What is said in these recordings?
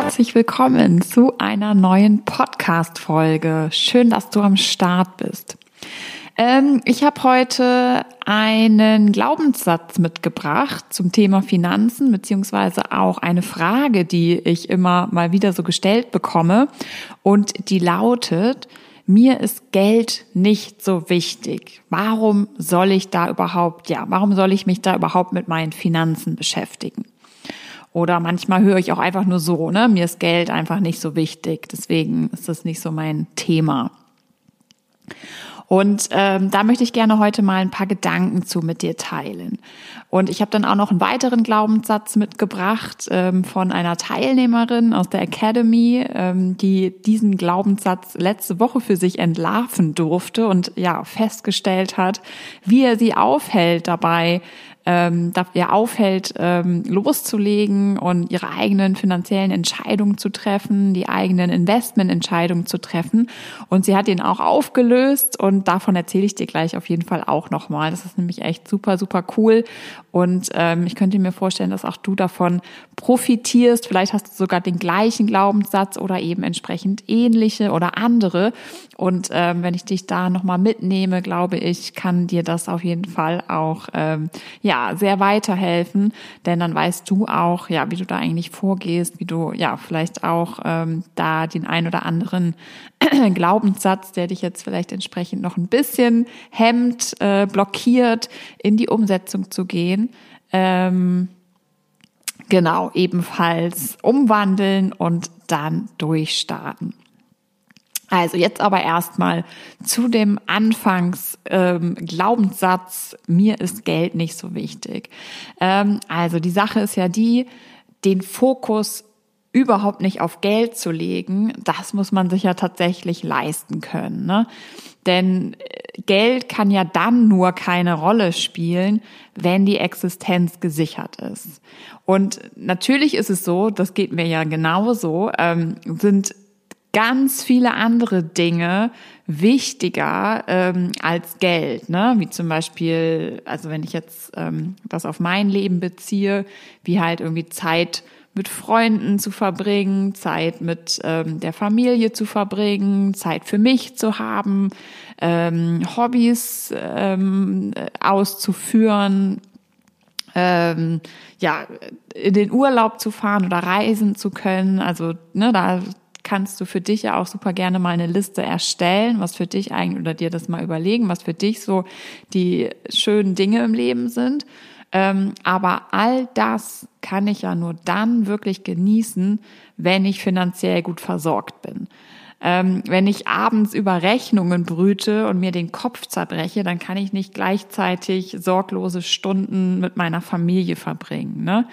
Herzlich willkommen zu einer neuen Podcast-Folge. Schön, dass du am Start bist. Ähm, ich habe heute einen Glaubenssatz mitgebracht zum Thema Finanzen, beziehungsweise auch eine Frage, die ich immer mal wieder so gestellt bekomme. Und die lautet, mir ist Geld nicht so wichtig. Warum soll ich da überhaupt, ja, warum soll ich mich da überhaupt mit meinen Finanzen beschäftigen? Oder manchmal höre ich auch einfach nur so, ne, mir ist Geld einfach nicht so wichtig. Deswegen ist das nicht so mein Thema. Und ähm, da möchte ich gerne heute mal ein paar Gedanken zu mit dir teilen. Und ich habe dann auch noch einen weiteren Glaubenssatz mitgebracht ähm, von einer Teilnehmerin aus der Academy, ähm, die diesen Glaubenssatz letzte Woche für sich entlarven durfte und ja festgestellt hat, wie er sie aufhält dabei, ähm, ihr aufhält, ähm, loszulegen und ihre eigenen finanziellen Entscheidungen zu treffen, die eigenen Investmententscheidungen zu treffen. Und sie hat ihn auch aufgelöst und davon erzähle ich dir gleich auf jeden Fall auch nochmal. Das ist nämlich echt super, super cool. Und ähm, ich könnte mir vorstellen, dass auch du davon profitierst. Vielleicht hast du sogar den gleichen Glaubenssatz oder eben entsprechend ähnliche oder andere. Und ähm, wenn ich dich da nochmal mitnehme, glaube ich, kann dir das auf jeden Fall auch ähm, ja sehr weiterhelfen, denn dann weißt du auch, ja, wie du da eigentlich vorgehst, wie du ja vielleicht auch ähm, da den ein oder anderen Glaubenssatz, der dich jetzt vielleicht entsprechend noch ein bisschen hemmt, äh, blockiert, in die Umsetzung zu gehen. Ähm, genau, ebenfalls umwandeln und dann durchstarten. Also jetzt aber erstmal zu dem Anfangs ähm, mir ist Geld nicht so wichtig. Ähm, also die Sache ist ja die, den Fokus überhaupt nicht auf Geld zu legen, das muss man sich ja tatsächlich leisten können. Ne? Denn äh, Geld kann ja dann nur keine Rolle spielen, wenn die Existenz gesichert ist. Und natürlich ist es so, das geht mir ja genauso, ähm, sind ganz viele andere Dinge wichtiger ähm, als Geld, ne? Wie zum Beispiel, also wenn ich jetzt ähm, das auf mein Leben beziehe, wie halt irgendwie Zeit mit Freunden zu verbringen, Zeit mit ähm, der Familie zu verbringen, Zeit für mich zu haben, ähm, Hobbys ähm, auszuführen, ähm, ja, in den Urlaub zu fahren oder reisen zu können. Also, ne, da kannst du für dich ja auch super gerne mal eine Liste erstellen, was für dich eigentlich oder dir das mal überlegen, was für dich so die schönen Dinge im Leben sind. Ähm, aber all das kann ich ja nur dann wirklich genießen, wenn ich finanziell gut versorgt bin. Ähm, wenn ich abends über Rechnungen brüte und mir den Kopf zerbreche, dann kann ich nicht gleichzeitig sorglose Stunden mit meiner Familie verbringen. Ne?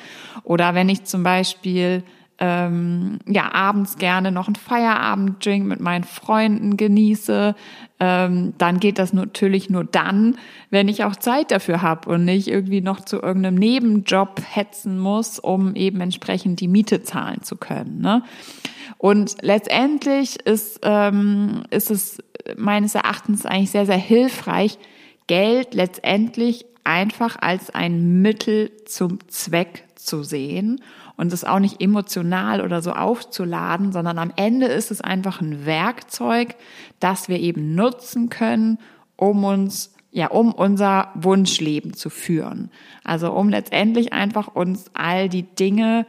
Oder wenn ich zum Beispiel ähm, ja abends gerne noch einen Feierabenddrink mit meinen Freunden genieße, ähm, dann geht das natürlich nur dann, wenn ich auch Zeit dafür habe und nicht irgendwie noch zu irgendeinem Nebenjob hetzen muss, um eben entsprechend die Miete zahlen zu können. Ne? Und letztendlich ist, ähm, ist es meines Erachtens eigentlich sehr, sehr hilfreich, Geld letztendlich einfach als ein Mittel zum Zweck zu sehen und es auch nicht emotional oder so aufzuladen, sondern am Ende ist es einfach ein Werkzeug, das wir eben nutzen können, um uns ja, um unser Wunschleben zu führen. Also um letztendlich einfach uns all die Dinge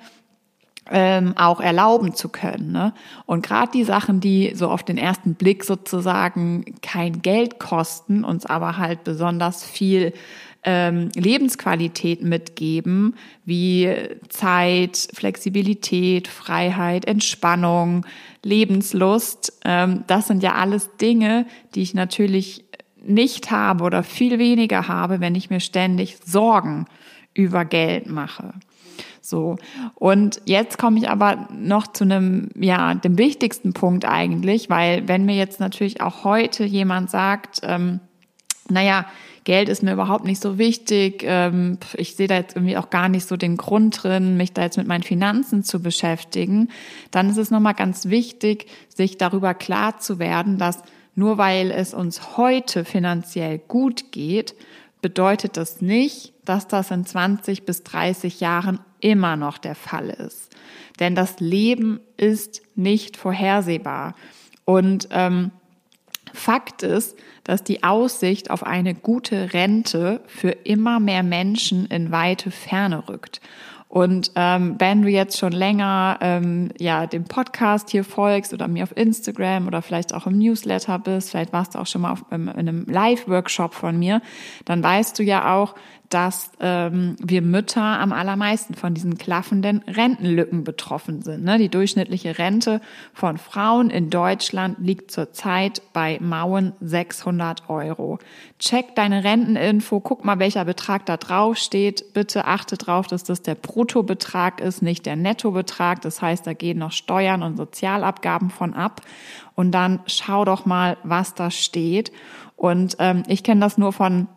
ähm, auch erlauben zu können. Ne? Und gerade die Sachen, die so auf den ersten Blick sozusagen kein Geld kosten, uns aber halt besonders viel ähm, Lebensqualität mitgeben, wie Zeit, Flexibilität, Freiheit, Entspannung, Lebenslust. Ähm, das sind ja alles Dinge, die ich natürlich nicht habe oder viel weniger habe, wenn ich mir ständig Sorgen über Geld mache. So. Und jetzt komme ich aber noch zu einem, ja, dem wichtigsten Punkt eigentlich, weil wenn mir jetzt natürlich auch heute jemand sagt, ähm, naja, Geld ist mir überhaupt nicht so wichtig. Ähm, ich sehe da jetzt irgendwie auch gar nicht so den Grund drin, mich da jetzt mit meinen Finanzen zu beschäftigen. Dann ist es nochmal ganz wichtig, sich darüber klar zu werden, dass nur weil es uns heute finanziell gut geht, bedeutet das nicht, dass das in 20 bis 30 Jahren immer noch der Fall ist. Denn das Leben ist nicht vorhersehbar. Und ähm, Fakt ist, dass die Aussicht auf eine gute Rente für immer mehr Menschen in weite Ferne rückt. Und ähm, wenn du jetzt schon länger ähm, ja dem Podcast hier folgst oder mir auf Instagram oder vielleicht auch im Newsletter bist, vielleicht warst du auch schon mal auf, in einem Live-Workshop von mir, dann weißt du ja auch, dass ähm, wir Mütter am allermeisten von diesen klaffenden Rentenlücken betroffen sind. Ne? Die durchschnittliche Rente von Frauen in Deutschland liegt zurzeit bei mauen 600 Euro. Check deine Renteninfo, guck mal, welcher Betrag da drauf steht. Bitte achte darauf, dass das der Bruttobetrag ist, nicht der Nettobetrag. Das heißt, da gehen noch Steuern und Sozialabgaben von ab. Und dann schau doch mal, was da steht. Und ähm, ich kenne das nur von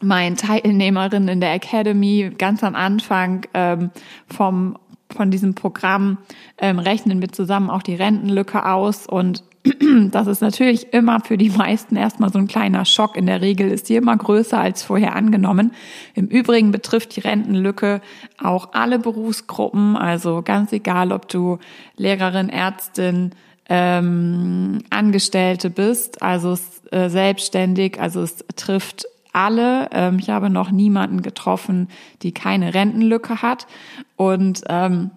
meinen Teilnehmerinnen in der Academy ganz am Anfang ähm, vom von diesem Programm ähm, rechnen wir zusammen auch die Rentenlücke aus und das ist natürlich immer für die meisten erstmal so ein kleiner Schock. In der Regel ist die immer größer als vorher angenommen. Im Übrigen betrifft die Rentenlücke auch alle Berufsgruppen, also ganz egal, ob du Lehrerin, Ärztin, ähm, Angestellte bist, also äh, selbstständig, also es trifft alle. Ähm, ich habe noch niemanden getroffen, die keine Rentenlücke hat. Und ähm,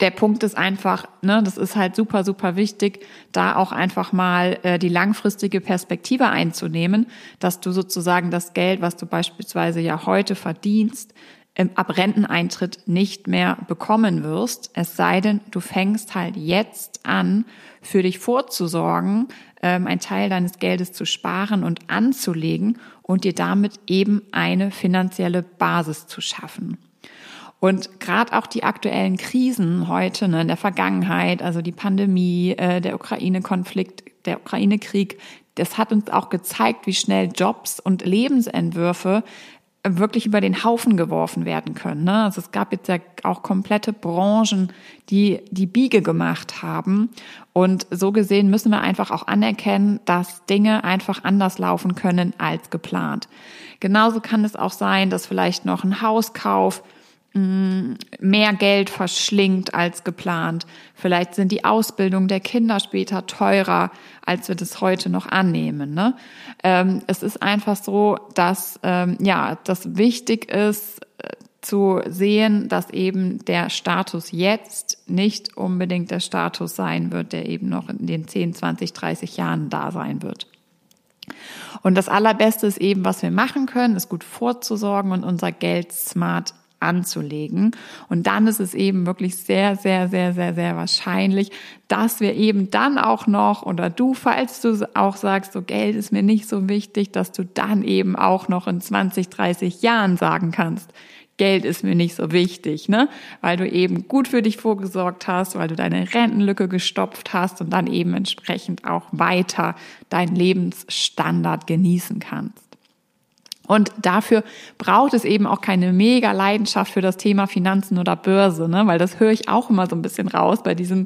der Punkt ist einfach, ne, das ist halt super, super wichtig, da auch einfach mal äh, die langfristige Perspektive einzunehmen, dass du sozusagen das Geld, was du beispielsweise ja heute verdienst, im ab Renteneintritt nicht mehr bekommen wirst, es sei denn, du fängst halt jetzt an, für dich vorzusorgen, ähm, einen Teil deines Geldes zu sparen und anzulegen und dir damit eben eine finanzielle Basis zu schaffen. Und gerade auch die aktuellen Krisen heute, ne, in der Vergangenheit, also die Pandemie, äh, der Ukraine-Konflikt, der Ukraine-Krieg, das hat uns auch gezeigt, wie schnell Jobs und Lebensentwürfe wirklich über den Haufen geworfen werden können. Ne? Also es gab jetzt ja auch komplette Branchen, die die Biege gemacht haben. Und so gesehen müssen wir einfach auch anerkennen, dass Dinge einfach anders laufen können als geplant. Genauso kann es auch sein, dass vielleicht noch ein Hauskauf mehr Geld verschlingt als geplant. Vielleicht sind die Ausbildung der Kinder später teurer, als wir das heute noch annehmen. Ne? Ähm, es ist einfach so, dass ähm, ja, das wichtig ist äh, zu sehen, dass eben der Status jetzt nicht unbedingt der Status sein wird, der eben noch in den 10, 20, 30 Jahren da sein wird. Und das Allerbeste ist eben, was wir machen können, ist gut vorzusorgen und unser Geld smart anzulegen. Und dann ist es eben wirklich sehr, sehr, sehr, sehr, sehr wahrscheinlich, dass wir eben dann auch noch, oder du, falls du auch sagst, so Geld ist mir nicht so wichtig, dass du dann eben auch noch in 20, 30 Jahren sagen kannst, Geld ist mir nicht so wichtig, ne? Weil du eben gut für dich vorgesorgt hast, weil du deine Rentenlücke gestopft hast und dann eben entsprechend auch weiter deinen Lebensstandard genießen kannst. Und dafür braucht es eben auch keine mega Leidenschaft für das Thema Finanzen oder Börse, ne? weil das höre ich auch immer so ein bisschen raus bei diesem,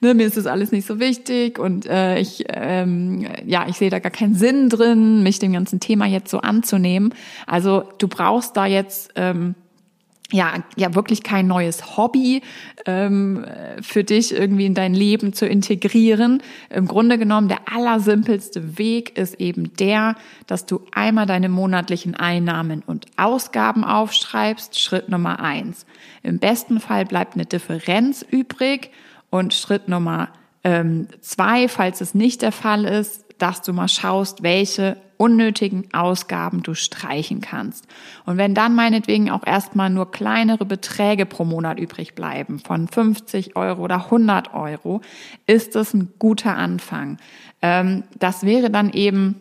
ne, mir ist das alles nicht so wichtig und äh, ich, ähm, ja, ich sehe da gar keinen Sinn drin, mich dem ganzen Thema jetzt so anzunehmen. Also du brauchst da jetzt ähm, ja, ja wirklich kein neues Hobby ähm, für dich irgendwie in dein Leben zu integrieren. Im Grunde genommen, der allersimpelste Weg ist eben der, dass du einmal deine monatlichen Einnahmen und Ausgaben aufschreibst. Schritt Nummer eins. Im besten Fall bleibt eine Differenz übrig. Und Schritt Nummer ähm, zwei, falls es nicht der Fall ist, dass du mal schaust, welche unnötigen Ausgaben du streichen kannst. Und wenn dann meinetwegen auch erstmal nur kleinere Beträge pro Monat übrig bleiben, von 50 Euro oder 100 Euro, ist das ein guter Anfang. Ähm, das wäre dann eben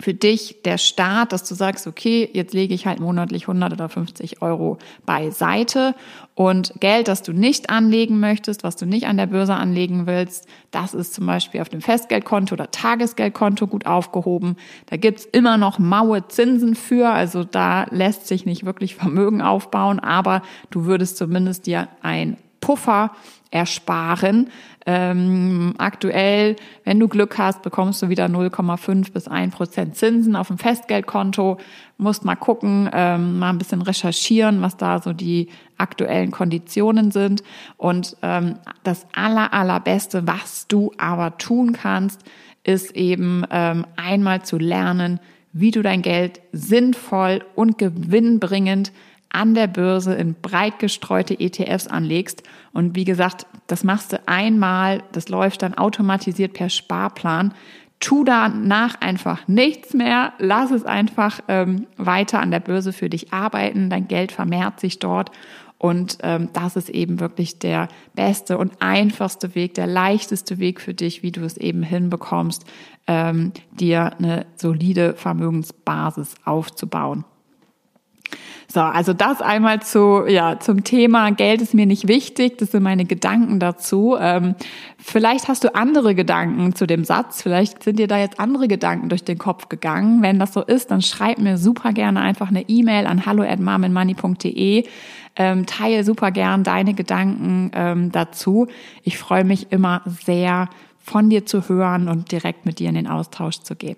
für dich der Start, dass du sagst, okay, jetzt lege ich halt monatlich 100 oder 50 Euro beiseite und Geld, das du nicht anlegen möchtest, was du nicht an der Börse anlegen willst, das ist zum Beispiel auf dem Festgeldkonto oder Tagesgeldkonto gut aufgehoben. Da gibt's immer noch maue Zinsen für, also da lässt sich nicht wirklich Vermögen aufbauen, aber du würdest zumindest dir ein Puffer ersparen. Ähm, aktuell, wenn du Glück hast, bekommst du wieder 0,5 bis 1 Prozent Zinsen auf dem Festgeldkonto. Musst mal gucken, ähm, mal ein bisschen recherchieren, was da so die aktuellen Konditionen sind. Und ähm, das aller, allerbeste, was du aber tun kannst, ist eben ähm, einmal zu lernen, wie du dein Geld sinnvoll und gewinnbringend an der Börse in breit gestreute ETFs anlegst. Und wie gesagt, das machst du einmal, das läuft dann automatisiert per Sparplan. Tu danach einfach nichts mehr, lass es einfach ähm, weiter an der Börse für dich arbeiten, dein Geld vermehrt sich dort und ähm, das ist eben wirklich der beste und einfachste Weg, der leichteste Weg für dich, wie du es eben hinbekommst, ähm, dir eine solide Vermögensbasis aufzubauen. So, also das einmal zu, ja, zum Thema Geld ist mir nicht wichtig. Das sind meine Gedanken dazu. Ähm, vielleicht hast du andere Gedanken zu dem Satz. Vielleicht sind dir da jetzt andere Gedanken durch den Kopf gegangen. Wenn das so ist, dann schreib mir super gerne einfach eine E-Mail an hallo@marmenmoney.de. Ähm, teile super gern deine Gedanken ähm, dazu. Ich freue mich immer sehr, von dir zu hören und direkt mit dir in den Austausch zu gehen.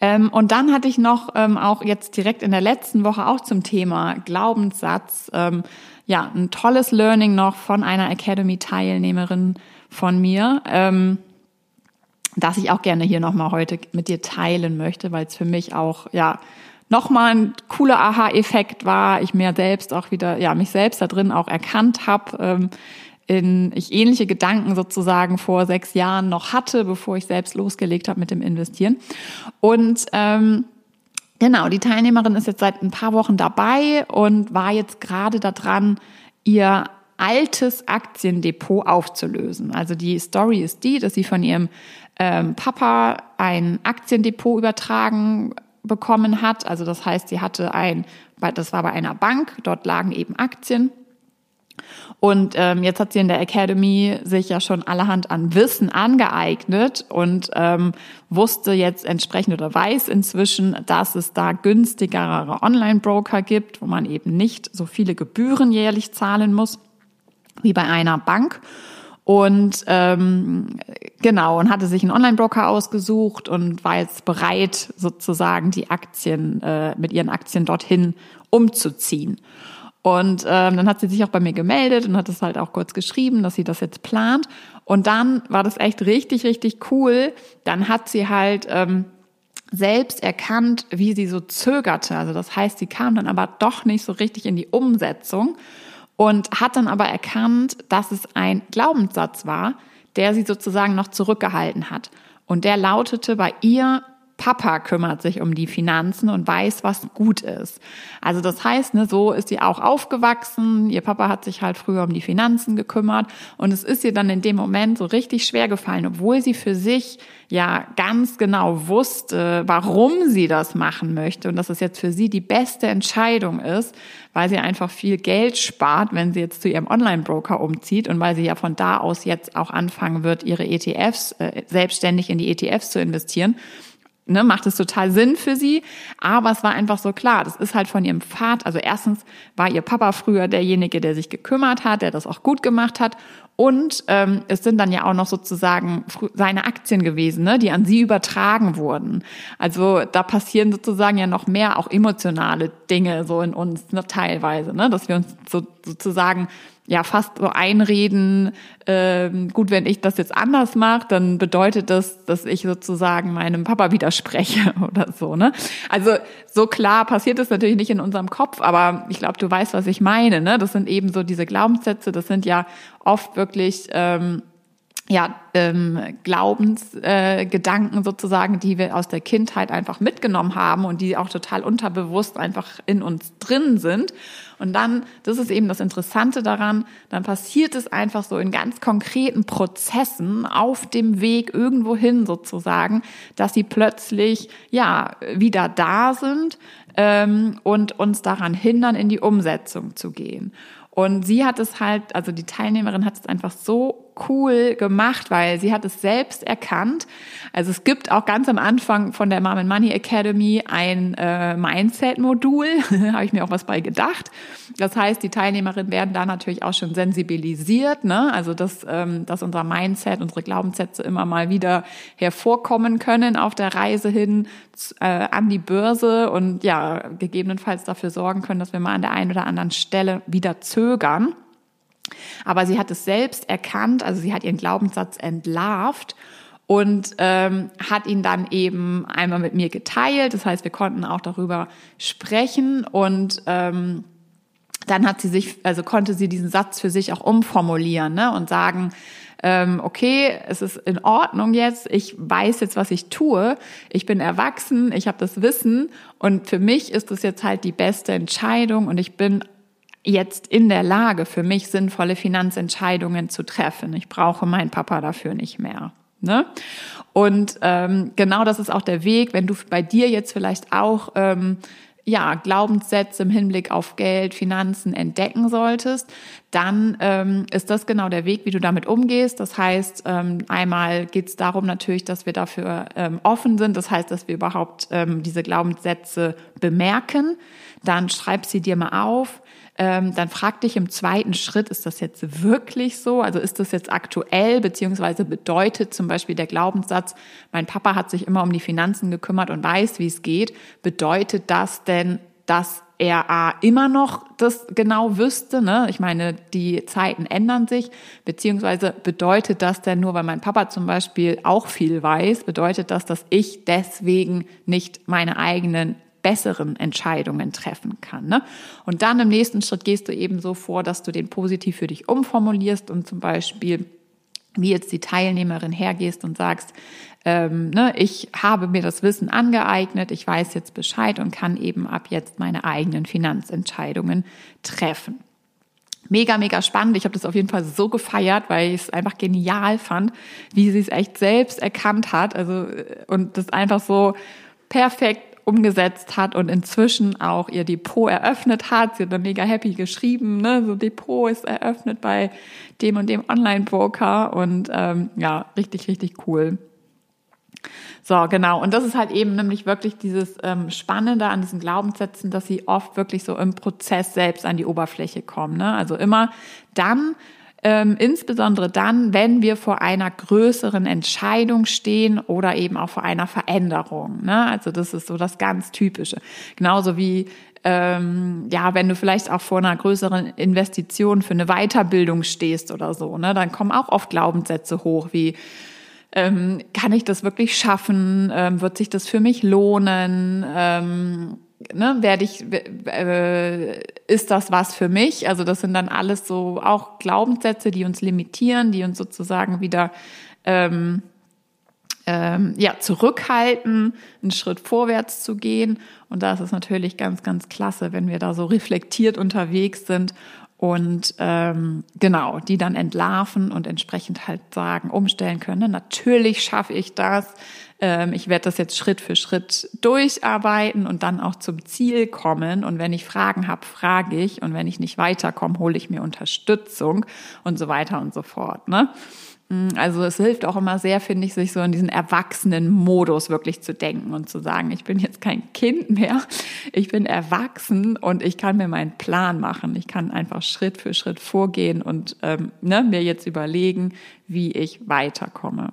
Ähm, und dann hatte ich noch ähm, auch jetzt direkt in der letzten Woche auch zum Thema Glaubenssatz, ähm, ja, ein tolles Learning noch von einer Academy-Teilnehmerin von mir, ähm, das ich auch gerne hier nochmal heute mit dir teilen möchte, weil es für mich auch, ja, nochmal ein cooler Aha-Effekt war, ich mir selbst auch wieder, ja, mich selbst da drin auch erkannt habe, ähm, in ich ähnliche Gedanken sozusagen vor sechs Jahren noch hatte, bevor ich selbst losgelegt habe mit dem Investieren. Und ähm, genau, die Teilnehmerin ist jetzt seit ein paar Wochen dabei und war jetzt gerade daran, ihr altes Aktiendepot aufzulösen. Also die Story ist die, dass sie von ihrem ähm, Papa ein Aktiendepot übertragen bekommen hat. Also das heißt, sie hatte ein, das war bei einer Bank, dort lagen eben Aktien und ähm, jetzt hat sie in der Academy sich ja schon allerhand an Wissen angeeignet und ähm, wusste jetzt entsprechend oder weiß inzwischen, dass es da günstigere Online-Broker gibt, wo man eben nicht so viele Gebühren jährlich zahlen muss wie bei einer Bank. Und ähm, genau, und hatte sich einen Online-Broker ausgesucht und war jetzt bereit, sozusagen die Aktien, äh, mit ihren Aktien dorthin umzuziehen. Und ähm, dann hat sie sich auch bei mir gemeldet und hat es halt auch kurz geschrieben, dass sie das jetzt plant. Und dann war das echt richtig, richtig cool. Dann hat sie halt ähm, selbst erkannt, wie sie so zögerte. Also das heißt, sie kam dann aber doch nicht so richtig in die Umsetzung und hat dann aber erkannt, dass es ein Glaubenssatz war, der sie sozusagen noch zurückgehalten hat. Und der lautete bei ihr, Papa kümmert sich um die Finanzen und weiß, was gut ist. Also das heißt, ne, so ist sie auch aufgewachsen. Ihr Papa hat sich halt früher um die Finanzen gekümmert und es ist ihr dann in dem Moment so richtig schwer gefallen, obwohl sie für sich ja ganz genau wusste, warum sie das machen möchte und dass es jetzt für sie die beste Entscheidung ist, weil sie einfach viel Geld spart, wenn sie jetzt zu ihrem Online-Broker umzieht und weil sie ja von da aus jetzt auch anfangen wird, ihre ETFs äh, selbstständig in die ETFs zu investieren ne, macht es total Sinn für sie. Aber es war einfach so klar, das ist halt von ihrem Vater. Also erstens war ihr Papa früher derjenige, der sich gekümmert hat, der das auch gut gemacht hat. Und ähm, es sind dann ja auch noch sozusagen seine Aktien gewesen, ne, die an sie übertragen wurden. Also da passieren sozusagen ja noch mehr auch emotionale Dinge so in uns ne, teilweise, ne, dass wir uns so, sozusagen ja fast so einreden, äh, gut, wenn ich das jetzt anders mache, dann bedeutet das, dass ich sozusagen meinem Papa widerspreche oder so. Ne? Also so klar passiert es natürlich nicht in unserem Kopf, aber ich glaube, du weißt, was ich meine. Ne? Das sind eben so diese Glaubenssätze, das sind ja oft wirklich ähm, ja, ähm, Glaubensgedanken äh, sozusagen, die wir aus der Kindheit einfach mitgenommen haben und die auch total unterbewusst einfach in uns drin sind. Und dann, das ist eben das Interessante daran, dann passiert es einfach so in ganz konkreten Prozessen auf dem Weg irgendwo hin sozusagen, dass sie plötzlich ja wieder da sind ähm, und uns daran hindern, in die Umsetzung zu gehen. Und sie hat es halt, also die Teilnehmerin hat es einfach so cool gemacht, weil sie hat es selbst erkannt. Also es gibt auch ganz am Anfang von der Mom and Money Academy ein äh, Mindset-Modul, habe ich mir auch was bei gedacht. Das heißt, die Teilnehmerinnen werden da natürlich auch schon sensibilisiert, ne? also dass, ähm, dass unser Mindset, unsere Glaubenssätze immer mal wieder hervorkommen können auf der Reise hin äh, an die Börse und ja, gegebenenfalls dafür sorgen können, dass wir mal an der einen oder anderen Stelle wieder zögern. Aber sie hat es selbst erkannt, also sie hat ihren Glaubenssatz entlarvt und ähm, hat ihn dann eben einmal mit mir geteilt. Das heißt, wir konnten auch darüber sprechen und ähm, dann hat sie sich, also konnte sie diesen Satz für sich auch umformulieren ne, und sagen, ähm, okay, es ist in Ordnung jetzt, ich weiß jetzt, was ich tue, ich bin erwachsen, ich habe das Wissen. Und für mich ist es jetzt halt die beste Entscheidung. Und ich bin jetzt in der Lage, für mich sinnvolle Finanzentscheidungen zu treffen. Ich brauche meinen Papa dafür nicht mehr. Ne? Und ähm, genau das ist auch der Weg, wenn du bei dir jetzt vielleicht auch ähm, ja, Glaubenssätze im Hinblick auf Geld, Finanzen entdecken solltest, dann ähm, ist das genau der Weg, wie du damit umgehst. Das heißt, ähm, einmal geht es darum natürlich, dass wir dafür ähm, offen sind. Das heißt, dass wir überhaupt ähm, diese Glaubenssätze bemerken. Dann schreib sie dir mal auf ähm, dann frag dich im zweiten Schritt, ist das jetzt wirklich so? Also ist das jetzt aktuell, beziehungsweise bedeutet zum Beispiel der Glaubenssatz, mein Papa hat sich immer um die Finanzen gekümmert und weiß, wie es geht. Bedeutet das denn, dass er A, immer noch das genau wüsste. Ne? Ich meine, die Zeiten ändern sich, beziehungsweise bedeutet das denn nur, weil mein Papa zum Beispiel auch viel weiß, bedeutet das, dass ich deswegen nicht meine eigenen besseren Entscheidungen treffen kann. Ne? Und dann im nächsten Schritt gehst du eben so vor, dass du den positiv für dich umformulierst und zum Beispiel wie jetzt die Teilnehmerin hergehst und sagst, ähm, ne, ich habe mir das Wissen angeeignet, ich weiß jetzt Bescheid und kann eben ab jetzt meine eigenen Finanzentscheidungen treffen. Mega, mega spannend. Ich habe das auf jeden Fall so gefeiert, weil ich es einfach genial fand, wie sie es echt selbst erkannt hat. Also und das einfach so perfekt umgesetzt hat und inzwischen auch ihr Depot eröffnet hat. Sie hat dann mega happy geschrieben, ne? so Depot ist eröffnet bei dem und dem Online-Broker und ähm, ja, richtig, richtig cool. So, genau. Und das ist halt eben nämlich wirklich dieses ähm, Spannende an diesen Glaubenssätzen, dass sie oft wirklich so im Prozess selbst an die Oberfläche kommen. Ne? Also immer dann, ähm, insbesondere dann, wenn wir vor einer größeren Entscheidung stehen oder eben auch vor einer Veränderung. Ne? Also das ist so das ganz Typische. Genauso wie ähm, ja, wenn du vielleicht auch vor einer größeren Investition für eine Weiterbildung stehst oder so, ne, dann kommen auch oft Glaubenssätze hoch wie ähm, kann ich das wirklich schaffen? Ähm, wird sich das für mich lohnen? Ne, werde ich, äh, ist das was für mich? Also das sind dann alles so auch Glaubenssätze, die uns limitieren, die uns sozusagen wieder ähm, ähm, ja, zurückhalten, einen Schritt vorwärts zu gehen. Und da ist es natürlich ganz, ganz klasse, wenn wir da so reflektiert unterwegs sind und ähm, genau, die dann entlarven und entsprechend halt sagen, umstellen können. Natürlich schaffe ich das. Ähm, ich werde das jetzt Schritt für Schritt durcharbeiten und dann auch zum Ziel kommen. Und wenn ich Fragen habe, frage ich. Und wenn ich nicht weiterkomme, hole ich mir Unterstützung und so weiter und so fort. Ne? Mm, also es hilft auch immer sehr, finde ich, sich so in diesen erwachsenen Modus wirklich zu denken und zu sagen, ich bin jetzt kein Kind mehr, ich bin erwachsen und ich kann mir meinen Plan machen. Ich kann einfach Schritt für Schritt vorgehen und ähm, ne, mir jetzt überlegen, wie ich weiterkomme.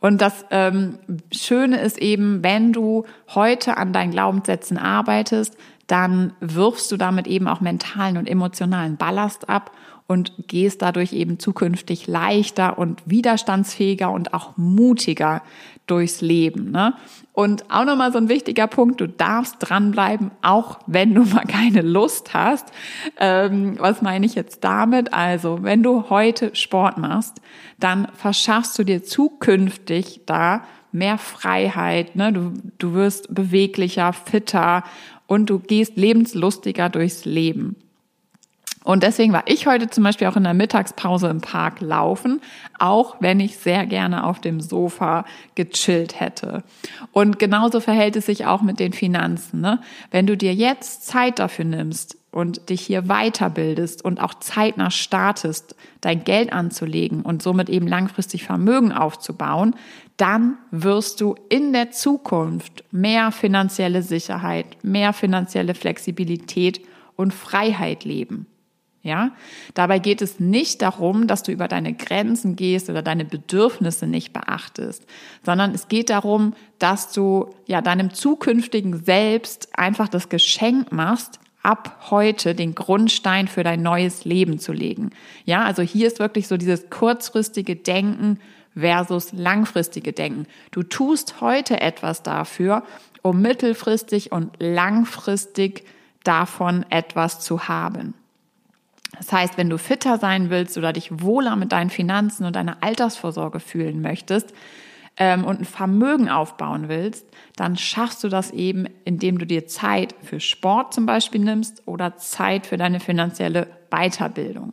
Und das ähm, Schöne ist eben, wenn du heute an deinen Glaubenssätzen arbeitest, dann wirfst du damit eben auch mentalen und emotionalen Ballast ab und gehst dadurch eben zukünftig leichter und widerstandsfähiger und auch mutiger durchs Leben. Ne? Und auch nochmal so ein wichtiger Punkt, du darfst dranbleiben, auch wenn du mal keine Lust hast. Ähm, was meine ich jetzt damit? Also, wenn du heute Sport machst, dann verschaffst du dir zukünftig da mehr Freiheit, ne? du, du wirst beweglicher, fitter und du gehst lebenslustiger durchs Leben. Und deswegen war ich heute zum Beispiel auch in der Mittagspause im Park laufen, auch wenn ich sehr gerne auf dem Sofa gechillt hätte. Und genauso verhält es sich auch mit den Finanzen. Ne? Wenn du dir jetzt Zeit dafür nimmst, und dich hier weiterbildest und auch zeitnah startest, dein Geld anzulegen und somit eben langfristig Vermögen aufzubauen, dann wirst du in der Zukunft mehr finanzielle Sicherheit, mehr finanzielle Flexibilität und Freiheit leben. Ja, dabei geht es nicht darum, dass du über deine Grenzen gehst oder deine Bedürfnisse nicht beachtest, sondern es geht darum, dass du ja deinem zukünftigen Selbst einfach das Geschenk machst, ab heute den Grundstein für dein neues Leben zu legen. Ja, also hier ist wirklich so dieses kurzfristige Denken versus langfristige Denken. Du tust heute etwas dafür, um mittelfristig und langfristig davon etwas zu haben. Das heißt, wenn du fitter sein willst oder dich wohler mit deinen Finanzen und deiner Altersvorsorge fühlen möchtest ähm, und ein Vermögen aufbauen willst, dann schaffst du das eben, indem du dir Zeit für Sport zum Beispiel nimmst oder Zeit für deine finanzielle Weiterbildung.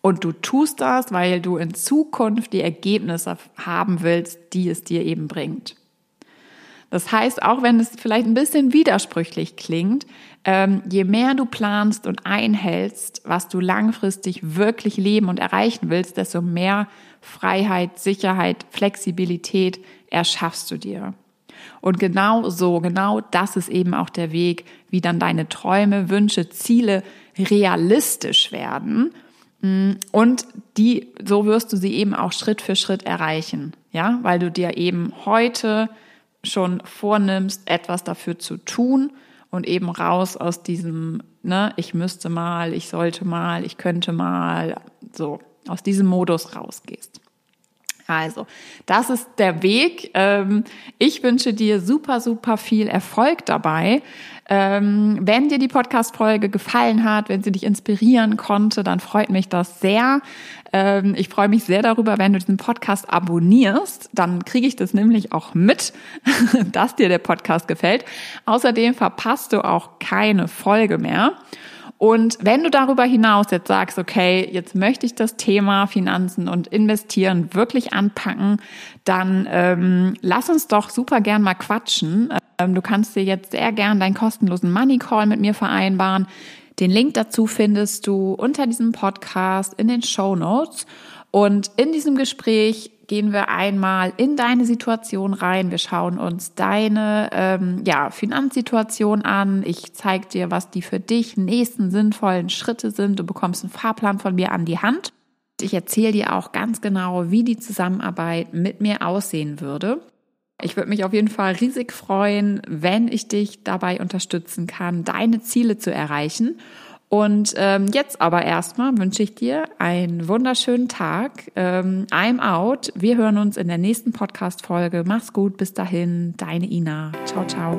Und du tust das, weil du in Zukunft die Ergebnisse haben willst, die es dir eben bringt. Das heißt, auch wenn es vielleicht ein bisschen widersprüchlich klingt, ähm, je mehr du planst und einhältst, was du langfristig wirklich leben und erreichen willst, desto mehr Freiheit, Sicherheit, Flexibilität erschaffst du dir. Und genau so, genau das ist eben auch der Weg, wie dann deine Träume, Wünsche, Ziele realistisch werden. Mm, und die, so wirst du sie eben auch Schritt für Schritt erreichen. Ja, weil du dir eben heute schon vornimmst, etwas dafür zu tun und eben raus aus diesem, ne, ich müsste mal, ich sollte mal, ich könnte mal, so, aus diesem Modus rausgehst. Also, das ist der Weg. Ähm, ich wünsche dir super, super viel Erfolg dabei. Ähm, wenn dir die Podcast-Folge gefallen hat, wenn sie dich inspirieren konnte, dann freut mich das sehr. Ähm, ich freue mich sehr darüber, wenn du diesen Podcast abonnierst. Dann kriege ich das nämlich auch mit, dass dir der Podcast gefällt. Außerdem verpasst du auch keine Folge mehr. Und wenn du darüber hinaus jetzt sagst, okay, jetzt möchte ich das Thema Finanzen und Investieren wirklich anpacken, dann ähm, lass uns doch super gern mal quatschen. Ähm, du kannst dir jetzt sehr gern deinen kostenlosen Money Call mit mir vereinbaren. Den Link dazu findest du unter diesem Podcast in den Show Notes. Und in diesem Gespräch gehen wir einmal in deine Situation rein. Wir schauen uns deine ähm, ja, Finanzsituation an. Ich zeige dir, was die für dich nächsten sinnvollen Schritte sind. Du bekommst einen Fahrplan von mir an die Hand. Ich erzähle dir auch ganz genau, wie die Zusammenarbeit mit mir aussehen würde. Ich würde mich auf jeden Fall riesig freuen, wenn ich dich dabei unterstützen kann, deine Ziele zu erreichen. Und ähm, jetzt aber erstmal wünsche ich dir einen wunderschönen Tag. Ähm, I'm out. Wir hören uns in der nächsten Podcast-Folge. Mach's gut. Bis dahin. Deine Ina. Ciao, ciao.